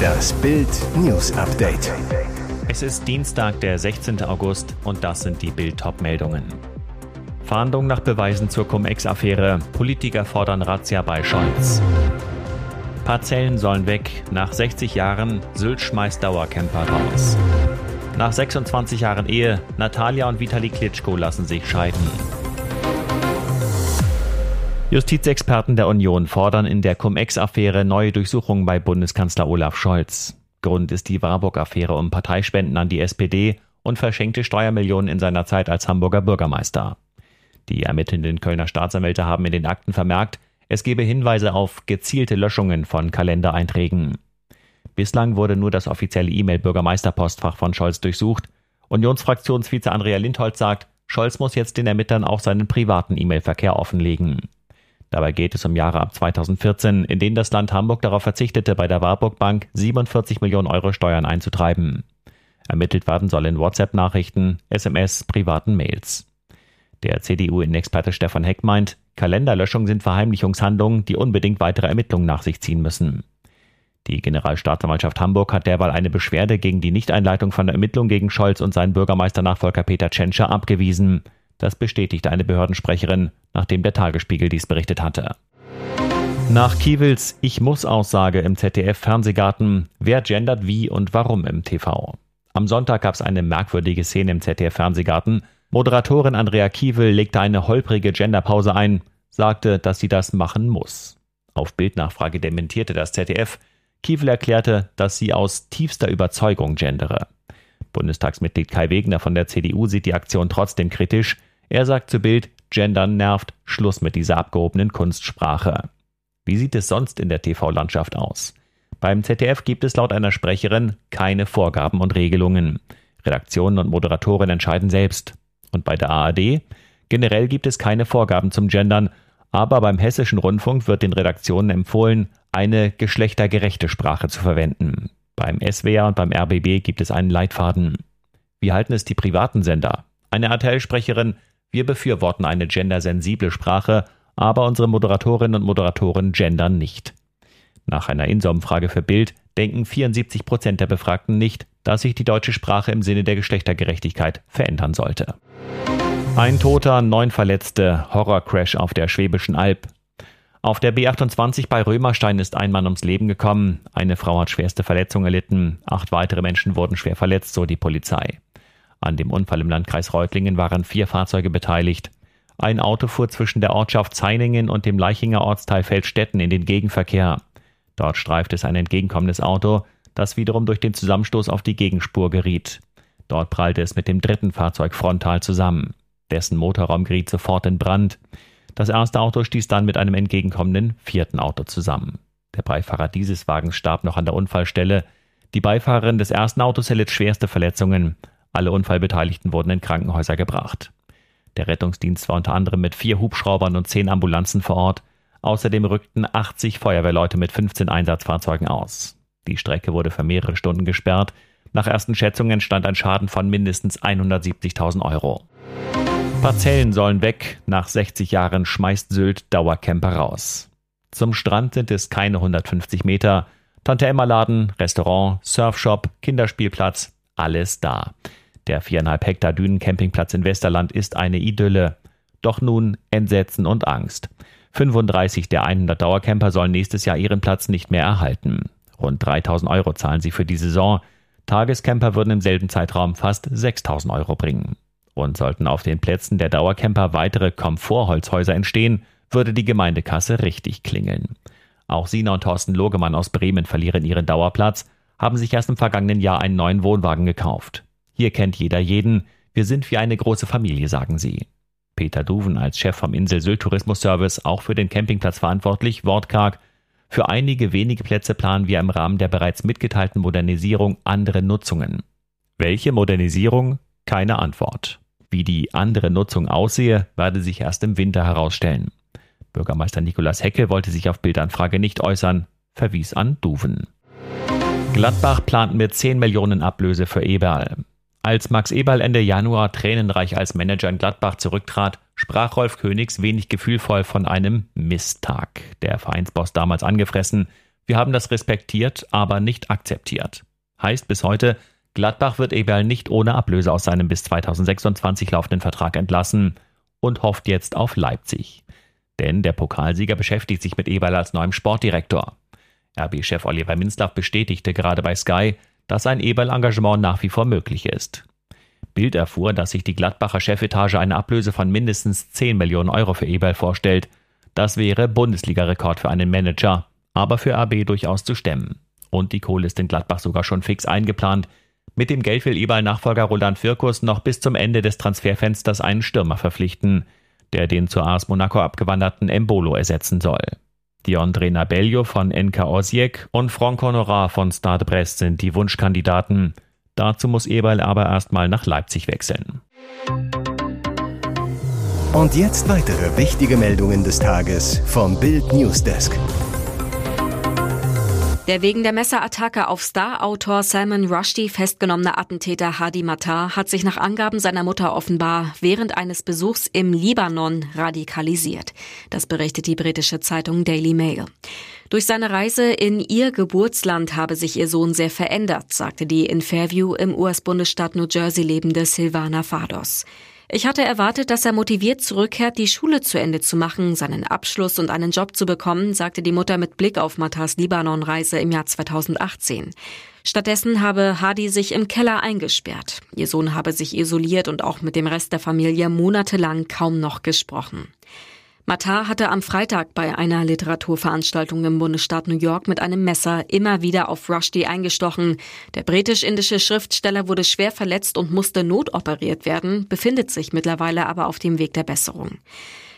Das Bild News Update. Es ist Dienstag, der 16. August und das sind die Bild meldungen Fahndung nach Beweisen zur Cum-Ex-Affäre. Politiker fordern Razzia bei Scholz. Parzellen sollen weg. Nach 60 Jahren Sylt schmeißt Dauercamper raus. Nach 26 Jahren Ehe, Natalia und Vitali Klitschko lassen sich scheiden. Justizexperten der Union fordern in der Cum-Ex-Affäre neue Durchsuchungen bei Bundeskanzler Olaf Scholz. Grund ist die Warburg-Affäre um Parteispenden an die SPD und verschenkte Steuermillionen in seiner Zeit als Hamburger Bürgermeister. Die ermittelnden Kölner Staatsanwälte haben in den Akten vermerkt, es gebe Hinweise auf gezielte Löschungen von Kalendereinträgen. Bislang wurde nur das offizielle E-Mail-Bürgermeisterpostfach von Scholz durchsucht. Unionsfraktionsvize Andrea Lindholz sagt, Scholz muss jetzt den Ermittlern auch seinen privaten E-Mail-Verkehr offenlegen. Dabei geht es um Jahre ab 2014, in denen das Land Hamburg darauf verzichtete, bei der Warburg Bank 47 Millionen Euro Steuern einzutreiben. Ermittelt werden soll in WhatsApp-Nachrichten, SMS, privaten Mails. Der CDU-Innenexperte Stefan Heck meint, Kalenderlöschungen sind Verheimlichungshandlungen, die unbedingt weitere Ermittlungen nach sich ziehen müssen. Die Generalstaatsanwaltschaft Hamburg hat derweil eine Beschwerde gegen die Nichteinleitung von Ermittlungen gegen Scholz und seinen Bürgermeisternachfolger Peter Tschentscher abgewiesen. Das bestätigte eine Behördensprecherin, nachdem der Tagesspiegel dies berichtet hatte. Nach Kiewels Ich muss Aussage im ZDF Fernsehgarten, wer gendert wie und warum im TV. Am Sonntag gab es eine merkwürdige Szene im ZDF Fernsehgarten. Moderatorin Andrea Kiewel legte eine holprige Genderpause ein, sagte, dass sie das machen muss. Auf Bildnachfrage dementierte das ZDF, Kiewel erklärte, dass sie aus tiefster Überzeugung gendere. Bundestagsmitglied Kai Wegner von der CDU sieht die Aktion trotzdem kritisch. Er sagt zu Bild, Gendern nervt, Schluss mit dieser abgehobenen Kunstsprache. Wie sieht es sonst in der TV-Landschaft aus? Beim ZDF gibt es laut einer Sprecherin keine Vorgaben und Regelungen. Redaktionen und Moderatoren entscheiden selbst. Und bei der ARD? Generell gibt es keine Vorgaben zum Gendern, aber beim hessischen Rundfunk wird den Redaktionen empfohlen, eine geschlechtergerechte Sprache zu verwenden. Beim SWR und beim RBB gibt es einen Leitfaden. Wie halten es die privaten Sender? Eine RTL-Sprecherin, wir befürworten eine gendersensible Sprache, aber unsere Moderatorinnen und Moderatoren gendern nicht. Nach einer Insom-Frage für Bild denken 74 Prozent der Befragten nicht, dass sich die deutsche Sprache im Sinne der Geschlechtergerechtigkeit verändern sollte. Ein Toter, neun Verletzte, Horrorcrash auf der Schwäbischen Alb. Auf der B28 bei Römerstein ist ein Mann ums Leben gekommen. Eine Frau hat schwerste Verletzungen erlitten. Acht weitere Menschen wurden schwer verletzt, so die Polizei. An dem Unfall im Landkreis Reutlingen waren vier Fahrzeuge beteiligt. Ein Auto fuhr zwischen der Ortschaft Zeiningen und dem Leichinger Ortsteil Feldstetten in den Gegenverkehr. Dort streifte es ein entgegenkommendes Auto, das wiederum durch den Zusammenstoß auf die Gegenspur geriet. Dort prallte es mit dem dritten Fahrzeug frontal zusammen. Dessen Motorraum geriet sofort in Brand. Das erste Auto stieß dann mit einem entgegenkommenden vierten Auto zusammen. Der Beifahrer dieses Wagens starb noch an der Unfallstelle. Die Beifahrerin des ersten Autos erlitt schwerste Verletzungen. Alle Unfallbeteiligten wurden in Krankenhäuser gebracht. Der Rettungsdienst war unter anderem mit vier Hubschraubern und zehn Ambulanzen vor Ort. Außerdem rückten 80 Feuerwehrleute mit 15 Einsatzfahrzeugen aus. Die Strecke wurde für mehrere Stunden gesperrt. Nach ersten Schätzungen entstand ein Schaden von mindestens 170.000 Euro. Parzellen sollen weg. Nach 60 Jahren schmeißt Sylt Dauercamper raus. Zum Strand sind es keine 150 Meter. Tante Emma Laden, Restaurant, Surfshop, Kinderspielplatz, alles da. Der viereinhalb Hektar Dünencampingplatz in Westerland ist eine Idylle. Doch nun Entsetzen und Angst. 35 der 100 Dauercamper sollen nächstes Jahr ihren Platz nicht mehr erhalten. Rund 3000 Euro zahlen sie für die Saison. Tagescamper würden im selben Zeitraum fast 6000 Euro bringen. Und sollten auf den Plätzen der Dauercamper weitere Komfortholzhäuser entstehen, würde die Gemeindekasse richtig klingeln. Auch Sina und Thorsten Logemann aus Bremen verlieren ihren Dauerplatz, haben sich erst im vergangenen Jahr einen neuen Wohnwagen gekauft. Hier kennt jeder jeden. Wir sind wie eine große Familie, sagen sie. Peter Duven als Chef vom Insel Sylt Tourismus Service auch für den Campingplatz verantwortlich, wortkarg. Für einige wenige Plätze planen wir im Rahmen der bereits mitgeteilten Modernisierung andere Nutzungen. Welche Modernisierung? Keine Antwort. Wie die andere Nutzung aussehe, werde sich erst im Winter herausstellen. Bürgermeister Nikolaus Hecke wollte sich auf Bildanfrage nicht äußern, verwies an Duven. Gladbach plant mit 10 Millionen Ablöse für Eberl. Als Max Eberl Ende Januar tränenreich als Manager in Gladbach zurücktrat, sprach Rolf Königs wenig gefühlvoll von einem Misttag. Der Vereinsboss damals angefressen, Wir haben das respektiert, aber nicht akzeptiert. Heißt bis heute, Gladbach wird Eberl nicht ohne Ablöse aus seinem bis 2026 laufenden Vertrag entlassen und hofft jetzt auf Leipzig. Denn der Pokalsieger beschäftigt sich mit Eberl als neuem Sportdirektor. RB-Chef Oliver Minzlaff bestätigte gerade bei Sky, dass ein Eberl-Engagement nach wie vor möglich ist. Bild erfuhr, dass sich die Gladbacher Chefetage eine Ablöse von mindestens 10 Millionen Euro für Eberl vorstellt. Das wäre Bundesliga-Rekord für einen Manager, aber für RB durchaus zu stemmen. Und die Kohle ist in Gladbach sogar schon fix eingeplant. Mit dem Geld will Eberl-Nachfolger Roland Firkus noch bis zum Ende des Transferfensters einen Stürmer verpflichten, der den zu AS Monaco abgewanderten Embolo ersetzen soll. Diondre Nabello von NK Osijek und Franck Honorat von Stade Brest sind die Wunschkandidaten. Dazu muss Eberl aber erstmal nach Leipzig wechseln. Und jetzt weitere wichtige Meldungen des Tages vom Bild Newsdesk. Der wegen der Messerattacke auf Star-Autor Salman Rushdie festgenommene Attentäter Hadi Matar hat sich nach Angaben seiner Mutter offenbar während eines Besuchs im Libanon radikalisiert. Das berichtet die britische Zeitung Daily Mail. Durch seine Reise in ihr Geburtsland habe sich ihr Sohn sehr verändert, sagte die in Fairview im US-Bundesstaat New Jersey lebende Silvana Fados. Ich hatte erwartet, dass er motiviert zurückkehrt, die Schule zu Ende zu machen, seinen Abschluss und einen Job zu bekommen, sagte die Mutter mit Blick auf Matas Libanon-Reise im Jahr 2018. Stattdessen habe Hadi sich im Keller eingesperrt. Ihr Sohn habe sich isoliert und auch mit dem Rest der Familie monatelang kaum noch gesprochen. Matar hatte am Freitag bei einer Literaturveranstaltung im Bundesstaat New York mit einem Messer immer wieder auf Rushdie eingestochen. Der britisch-indische Schriftsteller wurde schwer verletzt und musste notoperiert werden, befindet sich mittlerweile aber auf dem Weg der Besserung.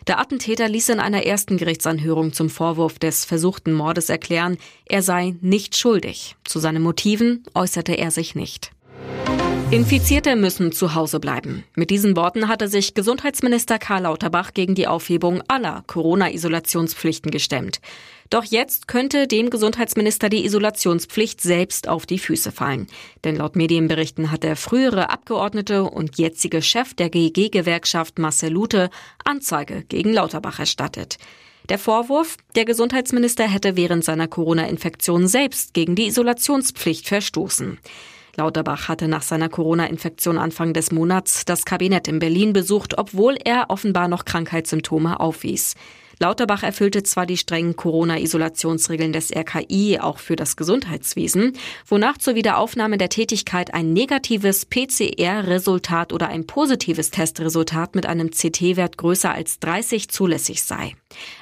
Der Attentäter ließ in einer ersten Gerichtsanhörung zum Vorwurf des versuchten Mordes erklären, er sei nicht schuldig. Zu seinen Motiven äußerte er sich nicht. Infizierte müssen zu Hause bleiben. Mit diesen Worten hatte sich Gesundheitsminister Karl Lauterbach gegen die Aufhebung aller Corona-Isolationspflichten gestemmt. Doch jetzt könnte dem Gesundheitsminister die Isolationspflicht selbst auf die Füße fallen. Denn laut Medienberichten hat der frühere Abgeordnete und jetzige Chef der GEG-Gewerkschaft Marcel Lute Anzeige gegen Lauterbach erstattet. Der Vorwurf, der Gesundheitsminister hätte während seiner Corona-Infektion selbst gegen die Isolationspflicht verstoßen. Lauterbach hatte nach seiner Corona-Infektion Anfang des Monats das Kabinett in Berlin besucht, obwohl er offenbar noch Krankheitssymptome aufwies. Lauterbach erfüllte zwar die strengen Corona-Isolationsregeln des RKI auch für das Gesundheitswesen, wonach zur Wiederaufnahme der Tätigkeit ein negatives PCR-Resultat oder ein positives Testresultat mit einem CT-Wert größer als 30 zulässig sei.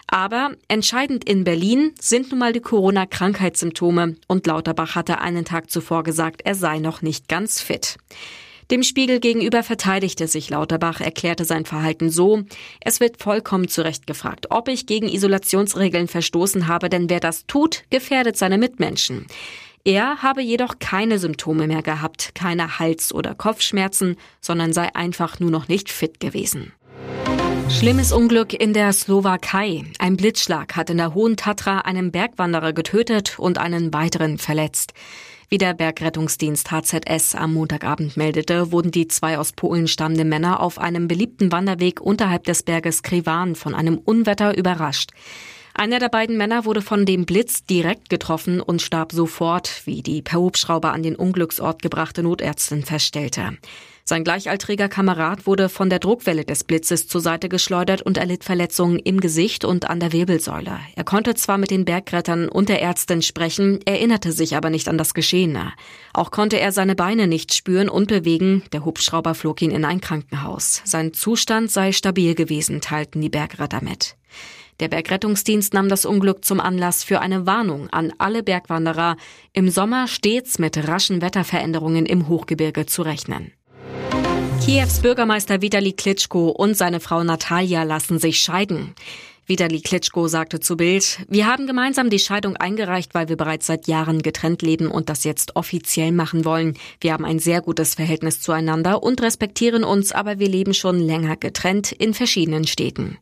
Aber entscheidend in Berlin sind nun mal die Corona-Krankheitssymptome und Lauterbach hatte einen Tag zuvor gesagt, er sei noch nicht ganz fit. Dem Spiegel gegenüber verteidigte sich Lauterbach, erklärte sein Verhalten so, es wird vollkommen zu Recht gefragt, ob ich gegen Isolationsregeln verstoßen habe, denn wer das tut, gefährdet seine Mitmenschen. Er habe jedoch keine Symptome mehr gehabt, keine Hals- oder Kopfschmerzen, sondern sei einfach nur noch nicht fit gewesen. Schlimmes Unglück in der Slowakei. Ein Blitzschlag hat in der Hohen Tatra einen Bergwanderer getötet und einen weiteren verletzt. Wie der Bergrettungsdienst HZS am Montagabend meldete, wurden die zwei aus Polen stammenden Männer auf einem beliebten Wanderweg unterhalb des Berges Krivan von einem Unwetter überrascht. Einer der beiden Männer wurde von dem Blitz direkt getroffen und starb sofort, wie die per Hubschrauber an den Unglücksort gebrachte Notärztin feststellte. Sein gleichaltriger Kamerad wurde von der Druckwelle des Blitzes zur Seite geschleudert und erlitt Verletzungen im Gesicht und an der Wirbelsäule. Er konnte zwar mit den Bergrettern und der Ärztin sprechen, erinnerte sich aber nicht an das Geschehene. Auch konnte er seine Beine nicht spüren und bewegen. Der Hubschrauber flog ihn in ein Krankenhaus. Sein Zustand sei stabil gewesen, teilten die Bergretter mit. Der Bergrettungsdienst nahm das Unglück zum Anlass für eine Warnung an alle Bergwanderer, im Sommer stets mit raschen Wetterveränderungen im Hochgebirge zu rechnen. Kiews Bürgermeister Vitali Klitschko und seine Frau Natalia lassen sich scheiden. Vitali Klitschko sagte zu Bild, wir haben gemeinsam die Scheidung eingereicht, weil wir bereits seit Jahren getrennt leben und das jetzt offiziell machen wollen. Wir haben ein sehr gutes Verhältnis zueinander und respektieren uns, aber wir leben schon länger getrennt in verschiedenen Städten.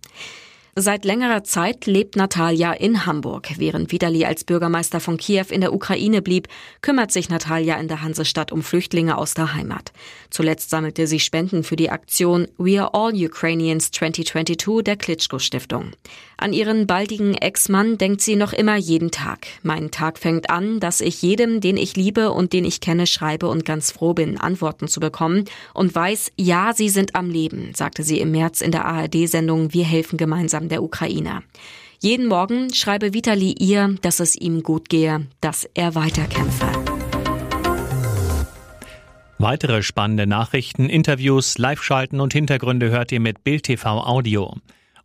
Seit längerer Zeit lebt Natalia in Hamburg. Während Vitali als Bürgermeister von Kiew in der Ukraine blieb, kümmert sich Natalia in der Hansestadt um Flüchtlinge aus der Heimat. Zuletzt sammelte sie Spenden für die Aktion We Are All Ukrainians 2022 der Klitschko Stiftung. An ihren baldigen Ex-Mann denkt sie noch immer jeden Tag. Mein Tag fängt an, dass ich jedem, den ich liebe und den ich kenne, schreibe und ganz froh bin, Antworten zu bekommen und weiß, ja, sie sind am Leben, sagte sie im März in der ARD-Sendung Wir helfen gemeinsam der Ukraine. Jeden Morgen schreibe Vitali ihr, dass es ihm gut gehe, dass er weiterkämpfe. Weitere spannende Nachrichten, Interviews, Live-Schalten und Hintergründe hört ihr mit Bild TV Audio.